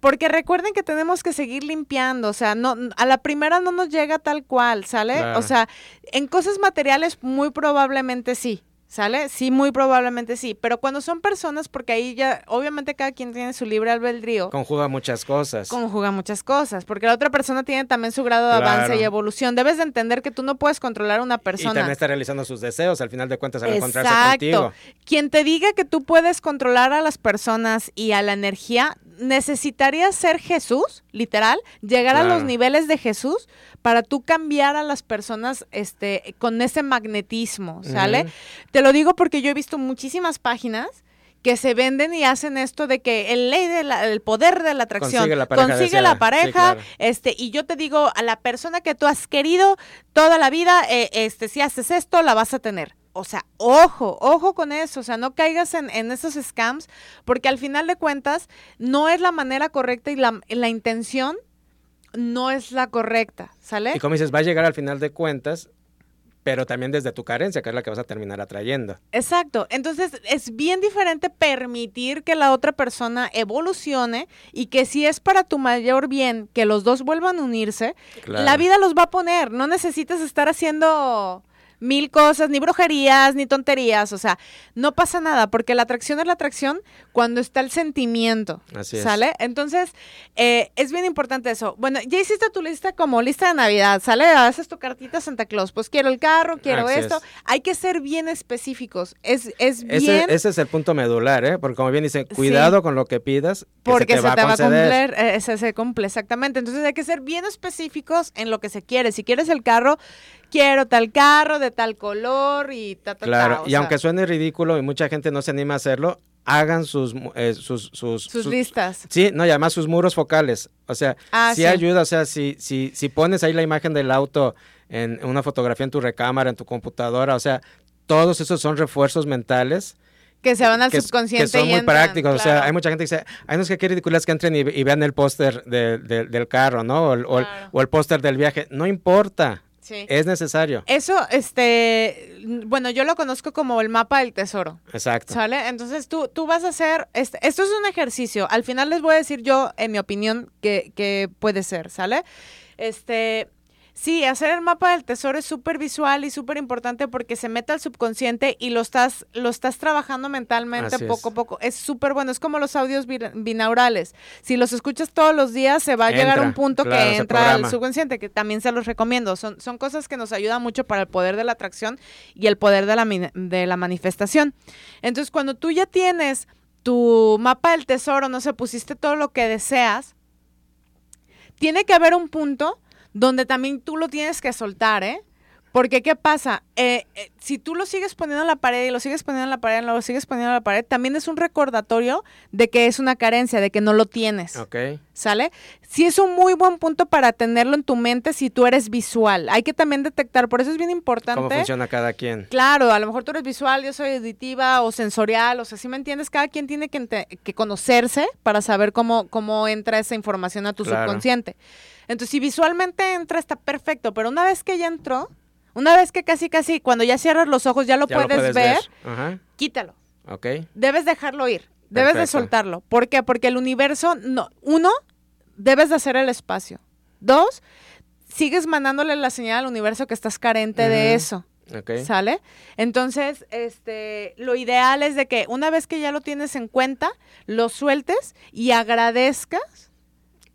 Porque recuerden que tenemos que seguir limpiando, o sea, no a la primera no nos llega tal cual, ¿sale? O sea, en cosas materiales muy probablemente sí, ¿Sale? Sí, muy probablemente sí. Pero cuando son personas, porque ahí ya, obviamente cada quien tiene su libre albedrío. Conjuga muchas cosas. Conjuga muchas cosas. Porque la otra persona tiene también su grado de avance y evolución. Debes de entender que tú no puedes controlar a una persona. Y también está realizando sus deseos, al final de cuentas, al encontrarse contigo. Quien te diga que tú puedes controlar a las personas y a la energía, necesitarías ser Jesús, literal, llegar a los niveles de Jesús para tú cambiar a las personas este, con ese magnetismo, ¿sale? Te lo digo porque yo he visto muchísimas páginas que se venden y hacen esto de que el ley del poder de la atracción consigue la pareja, este y yo te digo a la persona que tú has querido toda la vida eh, este si haces esto la vas a tener. O sea, ojo, ojo con eso, o sea, no caigas en, esos scams, porque al final de cuentas no es la manera correcta y la, la intención no es la correcta, ¿sale? Y como dices, va a llegar al final de cuentas, pero también desde tu carencia, que es la que vas a terminar atrayendo. Exacto. Entonces, es bien diferente permitir que la otra persona evolucione y que si es para tu mayor bien que los dos vuelvan a unirse, la vida los va a poner. No necesitas estar haciendo mil cosas, ni brujerías, ni tonterías, o sea, no pasa nada, porque la atracción es la atracción cuando está el sentimiento, Así es. ¿sale? Entonces, eh, es bien importante eso. Bueno, ya hiciste tu lista como lista de Navidad, ¿sale? Haces tu cartita Santa Claus, pues quiero el carro, quiero esto, hay que ser bien específicos, es, es bien... Ese, es el punto medular, ¿eh? Porque como bien dicen, cuidado con lo que pidas, porque se te, va, a cumplir, eh, se cumple, exactamente, entonces hay que ser bien específicos en lo que se quiere, si quieres el carro, quiero tal carro de tal color y tal, tal, Claro, y aunque suene ridículo y mucha gente no se anima a hacerlo, hagan sus, eh, sus, sus, listas. Sí, no, y además sus muros focales. O sea, ah, sí, ayuda, o sea, si, si, si pones ahí la imagen del auto en una fotografía en tu recámara, en tu computadora, o sea, todos esos son refuerzos mentales que se van al subconsciente. Que son muy prácticos. O sea, hay mucha gente que dice, hay unos que qué ridículas que entren y, vean el póster del carro, ¿no? O, o el póster del viaje. No importa. Es necesario. Eso, este, bueno, yo lo conozco como el mapa del tesoro. Exacto. ¿Sale? Entonces tú, tú vas a hacer, este, esto es un ejercicio. Al final les voy a decir yo, en mi opinión, que, que puede ser, ¿sale? Este, Sí, hacer el mapa del tesoro es súper visual y súper importante porque se mete al subconsciente y lo estás, lo estás trabajando mentalmente poco a poco. Es súper bueno, es como los audios binaurales. Si los escuchas todos los días, se va a llegar a un punto que entra al subconsciente, que también se los recomiendo. Son, son cosas que nos ayudan mucho para el poder de la atracción y el poder de la, de la manifestación. Entonces, cuando tú ya tienes tu mapa del tesoro, no sé, pusiste todo lo que deseas, tiene que haber un punto donde también tú lo tienes que soltar, ¿eh? Porque, ¿qué pasa? Eh, eh, si tú lo sigues poniendo en la pared y lo sigues poniendo en la pared y lo sigues poniendo en la pared, también es un recordatorio de que es una carencia, de que no lo tienes. Ok. ¿Sale? Sí es un muy buen punto para tenerlo en tu mente si tú eres visual. Hay que también detectar, por eso es bien importante. ¿Cómo funciona cada quien? Claro, a lo mejor tú eres visual, yo soy auditiva o sensorial, o sea, si me entiendes, cada quien tiene que, que conocerse para saber cómo, cómo entra esa información a tu subconsciente. Entonces, si visualmente entra, está perfecto, pero una vez que ya entró, una vez que casi, casi, cuando ya cierras los ojos, ya lo, puedes, ver, quítalo. Ok. Debes dejarlo ir, debes de soltarlo. ¿Por qué? Porque el universo, no, uno, debes de hacer el espacio. Dos, sigues mandándole la señal al universo que estás carente de eso. Okay. ¿Sale? Entonces, este, lo ideal es de que una vez que ya lo tienes en cuenta, lo sueltes y agradezcas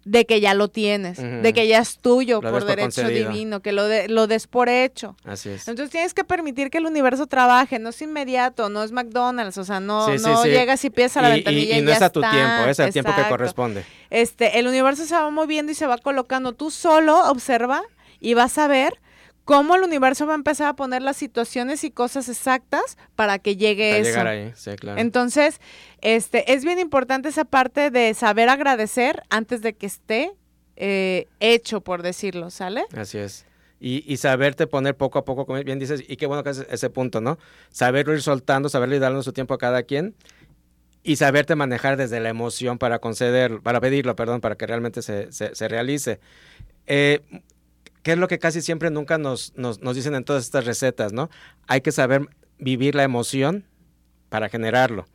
de que ya lo tienes, de que ya es tuyo por derecho divino, que lo, de, lo des por hecho. Así es. Entonces tienes que permitir que el universo trabaje, no es inmediato, no es McDonald's, o sea, no, no llegas y piensas a la ventanilla y, y, no es a tu tiempo, es el tiempo que corresponde. Este, el universo se va moviendo y se va colocando. Tú solo observa y vas a ver cómo el universo va a empezar a poner las situaciones y cosas exactas para que llegue para eso. Llegar ahí, sí, claro. Entonces, este, es bien importante esa parte de saber agradecer antes de que esté eh, hecho, por decirlo, ¿sale? Así es. Y, y, saberte poner poco a poco, como bien dices, y qué bueno que es ese punto, ¿no? Saberlo ir soltando, saberle ir dando su tiempo a cada quien y saberte manejar desde la emoción para conceder, para pedirlo, perdón, para que realmente se, se, se realice. Eh, ¿Qué es lo que casi siempre nunca nos, nos, nos dicen en todas estas recetas, ¿no? Hay que saber vivir la emoción para generarlo.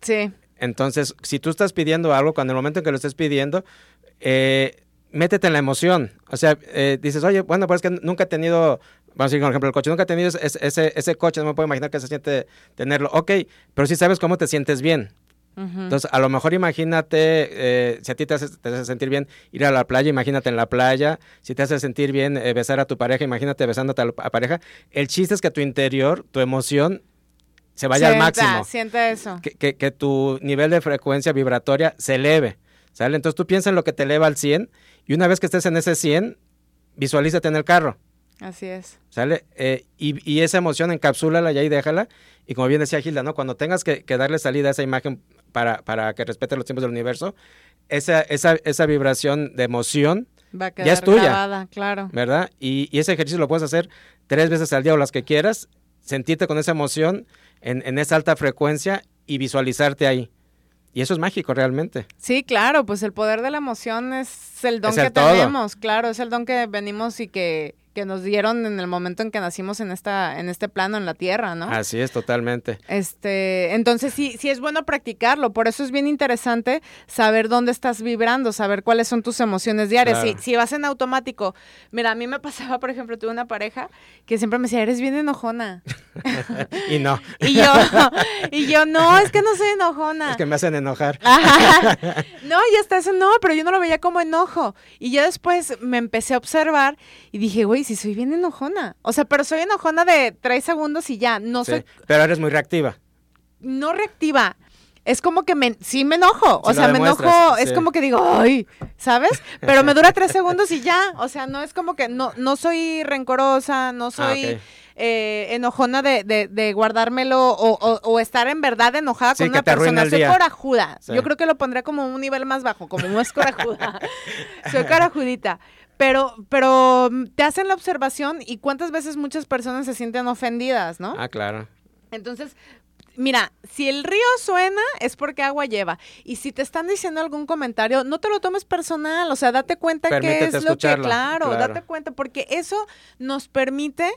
Sí. Entonces, si tú estás pidiendo algo, cuando en el momento en que lo estés pidiendo, eh, métete en la emoción. O sea, eh, dices, oye, bueno, pues es que nunca he tenido, vamos a decir, por ejemplo, el coche, nunca he tenido ese, ese, ese coche, no me puedo imaginar que se siente tenerlo. Ok, pero si sabes cómo te sientes bien. Entonces, a lo mejor imagínate, eh, si a ti te hace, te hace, sentir bien ir a la playa, imagínate en la playa. Si te hace sentir bien eh, besar a tu pareja, imagínate besándote a la pareja. El chiste es que tu interior, tu emoción, se vaya al máximo. Siente eso. Que, que, que, tu nivel de frecuencia vibratoria se eleve. ¿Sale? Entonces tú piensas en lo que te eleva al 100 y una vez que estés en ese 100, visualízate en el carro. Así es. ¿Sale? Eh, y, y, esa emoción encapsúlala y ahí déjala. Y como bien decía Gilda, ¿no? Cuando tengas que, que darle salida a esa imagen para, para que respete los tiempos del universo, esa, esa, esa vibración de emoción Va ya es tuya. Grabada, claro. ¿Verdad? Y, y, ese ejercicio lo puedes hacer tres veces al día o las que quieras, sentirte con esa emoción en, en esa alta frecuencia y visualizarte ahí. Y eso es mágico realmente. Sí, claro, pues el poder de la emoción es el don es el que todo. tenemos, claro, es el don que venimos y que que nos dieron en el momento en que nacimos en esta en este plano en la tierra, ¿no? Así es, totalmente. Este, entonces sí sí es bueno practicarlo, por eso es bien interesante saber dónde estás vibrando, saber cuáles son tus emociones diarias. Claro. Si, si vas en automático, mira, a mí me pasaba, por ejemplo, tuve una pareja que siempre me decía, "Eres bien enojona." (laughs) y no. y yo y yo no, es que no soy enojona. Es que me hacen enojar. no, y hasta eso no, pero yo no lo veía como enojo. Y ya después me empecé a observar y dije, güey, si soy bien enojona. O sea, pero soy enojona de tres segundos y ya. No sí, soy. Pero eres muy reactiva. No reactiva. Es como que me, sí me enojo. O sí sea, me enojo. Sí. Es como que digo, ay, ¿sabes? Pero me dura tres segundos y ya. O sea, no es como que no, no soy rencorosa, no soy. Ah, okay. Eh, enojona de, de, de guardármelo o, o, o, estar en verdad enojada sí, con una persona. Soy corajuda. Sí. Yo creo que lo pondré como un nivel más bajo, como no es corajuda. (laughs) Soy corajudita. Pero, pero te hacen la observación y cuántas veces muchas personas se sienten ofendidas, ¿no? Ah, claro. Entonces, mira, si el río suena es porque agua lleva. Y si te están diciendo algún comentario, no te lo tomes personal. O sea, date cuenta Permítete que es lo que, claro, claro, date cuenta, porque eso nos permite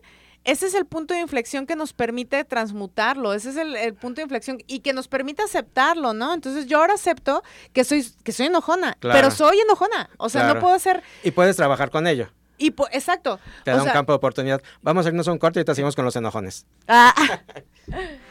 ese es el punto de inflexión que nos permite transmutarlo, ese es el, el, punto de inflexión y que nos permite aceptarlo, ¿no? Entonces yo ahora acepto que soy, que soy enojona, claro. pero soy enojona, o sea, claro. no puedo ser... Y puedes trabajar con ello. Y exacto. Te da un campo de oportunidad. Vamos a irnos a un corte y te seguimos con los enojones. Ah. (laughs)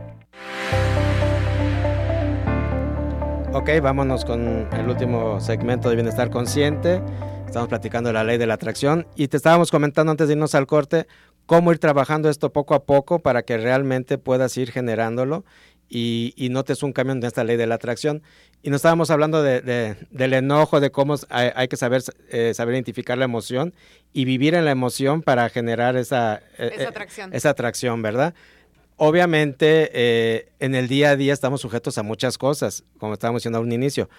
Ok, vámonos con el último segmento de Bienestar Consciente. Estamos platicando de la ley de la atracción y te estábamos comentando antes de irnos al corte cómo ir trabajando esto poco a poco para que realmente puedas ir generándolo y, y notes un cambio en esta ley de la atracción. Y nos estábamos hablando de, del enojo, de cómo hay, que saber, eh, saber identificar la emoción y vivir en la emoción para generar esa, eh, esa, eh, atracción. esa atracción, ¿verdad? Obviamente, eh, en el día a día estamos sujetos a muchas cosas, como estábamos diciendo a un inicio.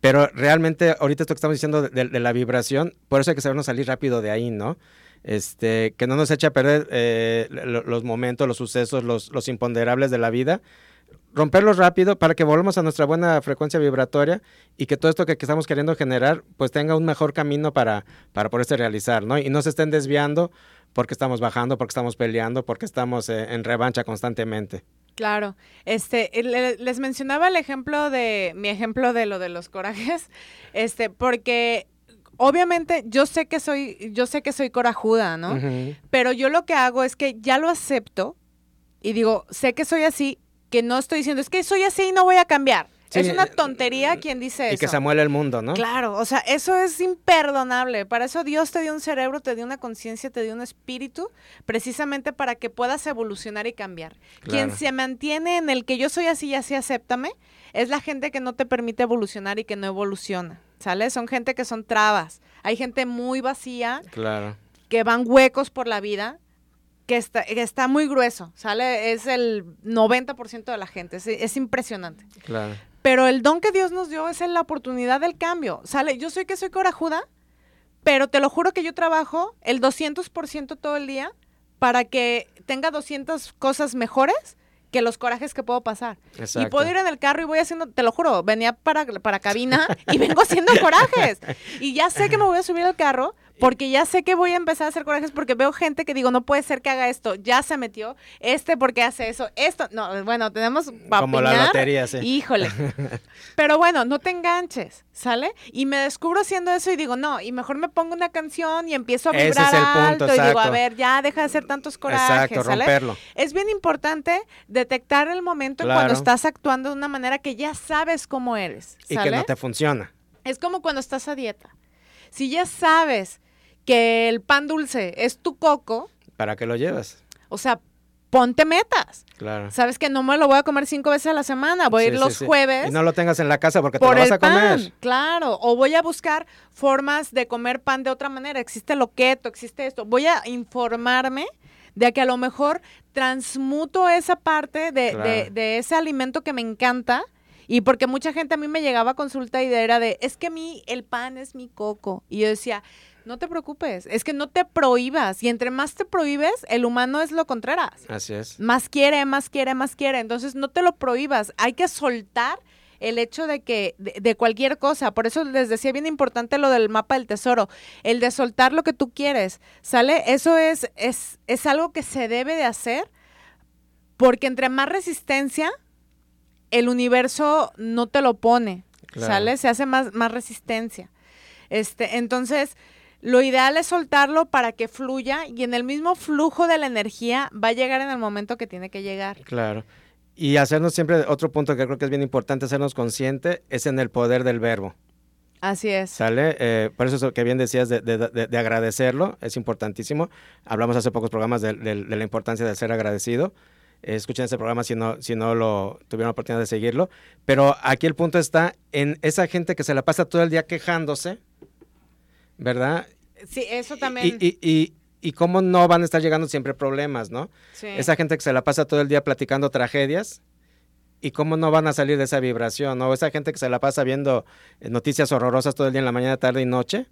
Pero realmente, ahorita esto que estamos diciendo de, la vibración, por eso hay que sabernos salir rápido de ahí, ¿no? Este, que no nos eche a perder eh, los momentos, los sucesos, los, los imponderables de la vida, romperlos rápido para que volvamos a nuestra buena frecuencia vibratoria y que todo esto que, estamos queriendo generar pues tenga un mejor camino para, para poderse realizar, ¿no? Y no se estén desviando porque estamos bajando, porque estamos peleando, porque estamos eh, en revancha constantemente. Claro, este, les mencionaba el ejemplo de, mi ejemplo de lo de los corajes, este, porque obviamente yo sé que soy, yo sé que soy corajuda, ¿no? Pero yo lo que hago es que ya lo acepto y digo, sé que soy así, que no estoy diciendo, es que soy así y no voy a cambiar es una tontería quien dice eso. Y que se muele el mundo, ¿no? Claro, o sea, eso es imperdonable. Para eso Dios te dio un cerebro, te dio una conciencia, te dio un espíritu, precisamente para que puedas evolucionar y cambiar. Quien se mantiene en el que yo soy así y así, acéptame, es la gente que no te permite evolucionar y que no evoluciona. ¿Sale? Son gente que son trabas. Hay gente muy vacía. Claro. Que van huecos por la vida que está, está muy grueso, ¿sale? Es el 90% de la gente, es, es, impresionante. Claro. Pero el don que Dios nos dio es la oportunidad del cambio. Sale, yo sé que soy corajuda, pero te lo juro que yo trabajo el 200% todo el día para que tenga 200 cosas mejores que los corajes que puedo pasar. Y puedo ir en el carro y voy haciendo, te lo juro, venía para, para cabina y vengo haciendo corajes. (laughs) Y ya sé que me voy a subir al carro porque ya sé que voy a empezar a hacer corajes porque veo gente que digo, no puede ser que haga esto, ya se metió, este porque hace eso, esto, no, bueno, tenemos Como la lotería, sí. Híjole. (laughs) Pero bueno, no te enganches, ¿sale? Y me descubro haciendo eso y digo, no, y mejor me pongo una canción y empiezo a vibrar alto y digo, a ver, ya deja de hacer tantos corajes, exacto, Romperlo. Es bien importante detectar el momento en cuando estás actuando de una manera que ya sabes cómo eres, Y que no te funciona. Es como cuando estás a dieta. Si ya sabes que el pan dulce es tu coco. ¿Para qué lo llevas? O sea, ponte metas. Claro. Sabes que no me lo voy a comer cinco veces a la semana, voy a ir los jueves. Y no lo tengas en la casa porque te lo vas a comer. Claro, o voy a buscar formas de comer pan de otra manera. Existe lo keto, existe esto. Voy a informarme de que a lo mejor transmuto esa parte de, de, de ese alimento que me encanta. Y porque mucha gente a mí me llegaba a consulta y era de, es que a mí el pan es mi coco. Y yo decía, no te preocupes, es que no te prohíbas y entre más te prohíbes, el humano es lo contrario. Así es. Más quiere, más quiere, más quiere. Entonces no te lo prohíbas, hay que soltar el hecho de que de, cualquier cosa, por eso les decía bien importante lo del mapa del tesoro, el de soltar lo que tú quieres, ¿sale? Eso es es es algo que se debe de hacer porque entre más resistencia el universo no te lo pone, ¿sale? Se hace más más resistencia. Este, entonces, lo ideal es soltarlo para que fluya y en el mismo flujo de la energía va a llegar en el momento que tiene que llegar. Claro. Y hacernos siempre, otro punto que creo que es bien importante hacernos consciente, es en el poder del verbo. Así es. ¿Sale? Eh, por eso es que bien decías de, agradecerlo, es importantísimo. Hablamos hace pocos programas de, la importancia de ser agradecido. escuchen ese programa si no, si no lo tuvieron la oportunidad de seguirlo. Pero aquí el punto está en esa gente que se la pasa todo el día quejándose, ¿verdad? Sí, eso también. Y, y, y, cómo no van a estar llegando siempre problemas, ¿no? Sí. Esa gente que se la pasa todo el día platicando tragedias y cómo no van a salir de esa vibración, ¿no? Esa gente que se la pasa viendo noticias horrorosas todo el día en la mañana, tarde y noche.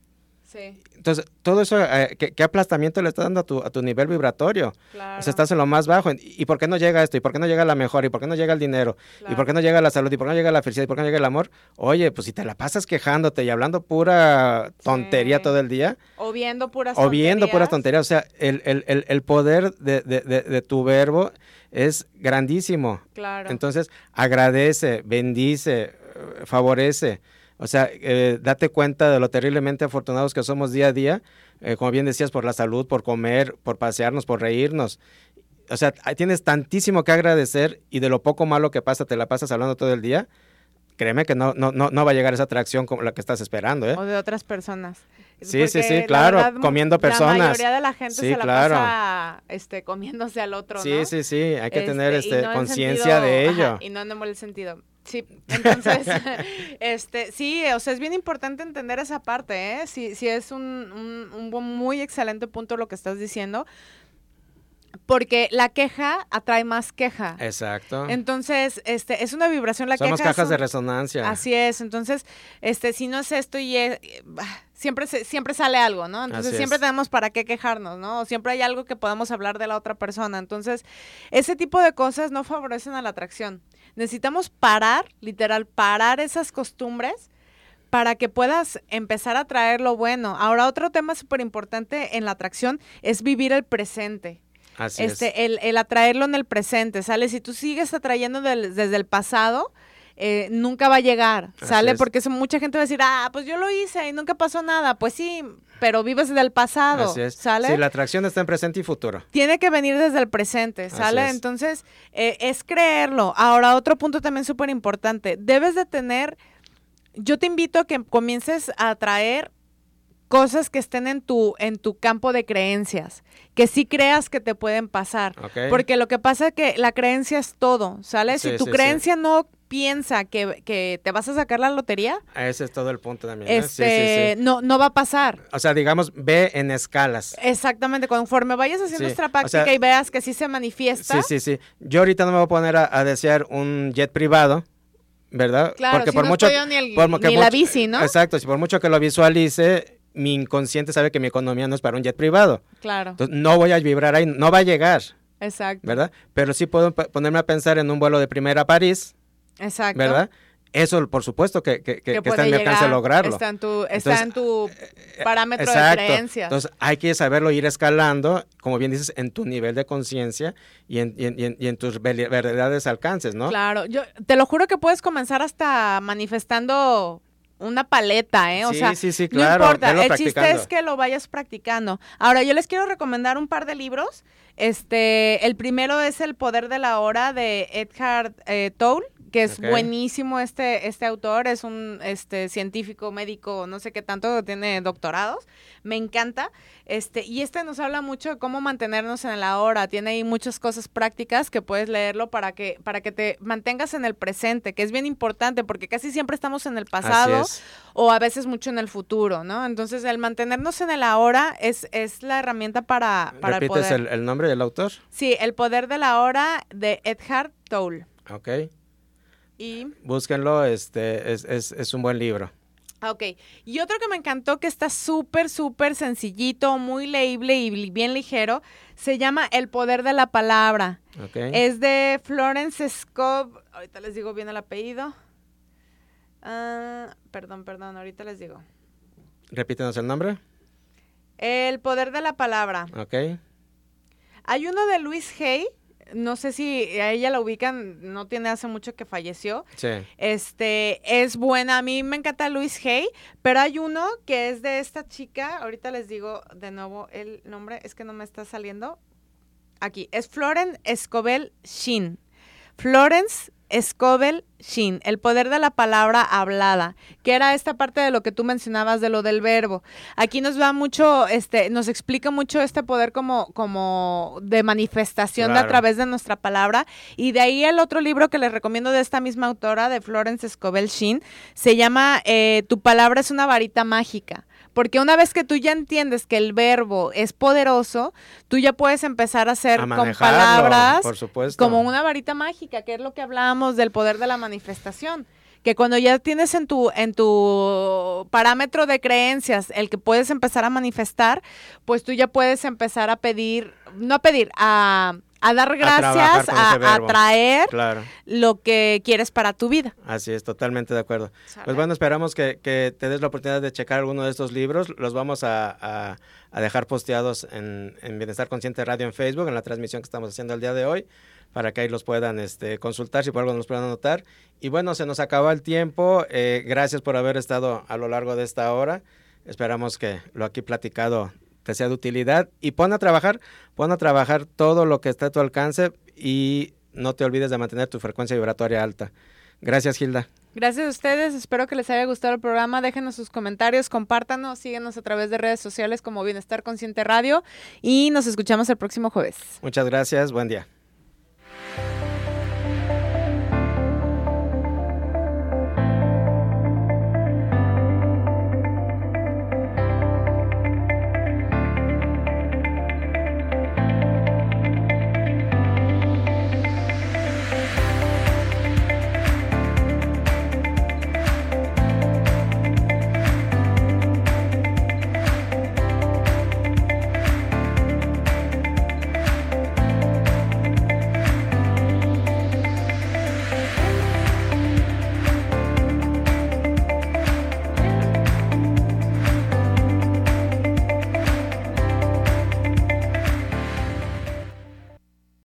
Entonces, todo eso, eh, ¿qué, aplastamiento le está dando a tu, a tu nivel vibratorio? Claro. O sea, estás en lo más bajo. ¿Y por qué no llega esto? ¿Y por qué no llega la mejor? ¿Y por qué no llega el dinero? ¿Y por qué no llega la salud? ¿Y por qué no llega la felicidad? ¿Y por qué no llega el amor? Oye, pues si te la pasas quejándote y hablando pura tontería todo el día. O viendo puras tonterías. O viendo puras tonterías. O sea, el, el, el, el poder de, de, de, tu verbo es grandísimo. Claro. Entonces, agradece, bendice, favorece. O sea, eh, date cuenta de lo terriblemente afortunados que somos día a día, eh, como bien decías, por la salud, por comer, por pasearnos, por reírnos. O sea, tienes tantísimo que agradecer y de lo poco malo que pasa, te la pasas hablando todo el día. Créeme que no, no, no, no va a llegar esa atracción como la que estás esperando, ¿eh? O de otras personas. Sí, sí, sí, claro, comiendo personas. La mayoría de la gente se la pasa este, comiéndose al otro, Sí, sí, sí, hay que tener este, este conciencia de ello. y no en el sentido. Sí, entonces, (laughs) este, sí, o sea, es bien importante entender esa parte, ¿eh? Sí, sí es un, un, un muy excelente punto lo que estás diciendo, porque la queja atrae más queja. Exacto. Entonces, este, es una vibración la Somos queja. cajas de resonancia. Así es. Entonces, este, si no es esto y siempre siempre sale algo, ¿no? Entonces siempre tenemos para qué quejarnos, ¿no? siempre hay algo que podamos hablar de la otra persona. Entonces, ese tipo de cosas no favorecen a la atracción. Necesitamos parar, literal, parar esas costumbres para que puedas empezar a traer lo bueno. Ahora, otro tema súper importante en la atracción es vivir el presente. Así este, El, el, atraerlo en el presente, ¿sale? Si tú sigues atrayendo desde el pasado, eh, nunca va a llegar, ¿sale? Porque mucha gente va a decir, ah, pues yo lo hice y nunca pasó nada. Pues sí, pero vives desde el pasado, ¿sale? Sí, la atracción está en presente y futuro. Tiene que venir desde el presente, ¿sale? Entonces, eh, es creerlo. Ahora, otro punto también súper importante, debes de tener, yo te invito a que comiences a atraer cosas que estén en tu, en tu campo de creencias, que sí creas que te pueden pasar. Porque lo que pasa es que la creencia es todo, ¿sale? si tu creencia no piensa que, te vas a sacar la lotería. Ese es todo el punto también. Este, no, no va a pasar. O sea, digamos, ve en escalas. Exactamente, conforme vayas haciendo nuestra práctica y veas que sí se manifiesta. Sí, sí, sí. Yo ahorita no me voy a poner a, desear un jet privado. ¿Verdad? Claro, Porque por mucho ni, ni la bici, ¿no? Exacto, si por mucho que lo visualice, mi inconsciente sabe que mi economía no es para un jet privado. Claro. Entonces, no voy a vibrar ahí, no va a llegar. Exacto. ¿Verdad? Pero sí puedo ponerme a pensar en un vuelo de primera a París. Exacto. ¿Verdad? Eso, por supuesto, que, que, que, está en mi alcance lograrlo. Está en tu, está en tu parámetro de creencias. Entonces, hay que saberlo ir escalando, como bien dices, en tu nivel de conciencia y en, y, en, y en, tus verdaderos alcances, ¿no? Claro, yo te lo juro que puedes comenzar hasta manifestando una paleta, ¿eh? O sea, sí, sí, claro, no importa, el chiste es que lo vayas practicando. Ahora, yo les quiero recomendar un par de libros. Este, el primero es El poder de la hora de Edhard eh, Toll que es buenísimo este, este autor, es un este, científico, médico, no sé qué tanto, tiene doctorados, me encanta. Este, y este nos habla mucho de cómo mantenernos en la hora, tiene ahí muchas cosas prácticas que puedes leerlo para que, para que te mantengas en el presente, que es bien importante, porque casi siempre estamos en el pasado o a veces mucho en el futuro, ¿no? Entonces el mantenernos en el ahora es, es la herramienta para, para ¿Repites el poder. El, el nombre del autor? Sí, El poder de la hora de Edhard Toll. Ok. Búsquenlo, este, es, es, es un buen libro. Ah, ok. Y otro que me encantó, que está súper, súper sencillito, muy leíble y bien ligero, se llama El Poder de la Palabra. Okay. Es de Florence Scobb. Ahorita les digo bien el apellido. Ah, perdón, perdón, ahorita les digo. Repítenos el nombre. El Poder de la Palabra. Ok. Hay uno de Luis Hay no sé si a ella la ubican, no tiene hace mucho que falleció. Sí. Este, es buena. A mí me encanta Luis Hay, pero hay uno que es de esta chica. Ahorita les digo de nuevo el nombre, es que no me está saliendo. Aquí, es Florence Escobel Shin. Florence Scoville Shin, el poder de la palabra hablada, que era esta parte de lo que tú mencionabas de lo del verbo. Aquí nos va mucho, este, nos explica mucho este poder como, como de manifestación de a través de nuestra palabra. Y de ahí el otro libro que les recomiendo de esta misma autora, de Florence Scoville Shin, se llama eh, Tu palabra es una varita mágica. Porque una vez que tú ya entiendes que el verbo es poderoso, tú ya puedes empezar a hacer con palabras por supuesto. como una varita mágica, que es lo que hablábamos del poder de la manifestación que cuando ya tienes en tu, en tu parámetro de creencias el que puedes empezar a manifestar, pues tú ya puedes empezar a pedir, no a pedir, a a dar gracias, a, traer lo que quieres para tu vida. Así es, totalmente de acuerdo. Pues bueno, esperamos que, te des la oportunidad de checar alguno de estos libros. Los vamos a, dejar posteados en, Bienestar Consciente Radio en Facebook, en la transmisión que estamos haciendo el día de hoy, para que ahí los puedan este, consultar, si por algo nos puedan anotar. Y bueno, se nos acaba el tiempo. Eh, gracias por haber estado a lo largo de esta hora. Esperamos que lo aquí platicado te sea de utilidad y pon a trabajar, pon a trabajar todo lo que está a tu alcance y no te olvides de mantener tu frecuencia vibratoria alta. Gracias, Gilda. Gracias a ustedes, espero que les haya gustado el programa, déjenos sus comentarios, compártanos, síguenos a través de redes sociales como Bienestar Consciente Radio y nos escuchamos el próximo jueves. Muchas gracias, buen día.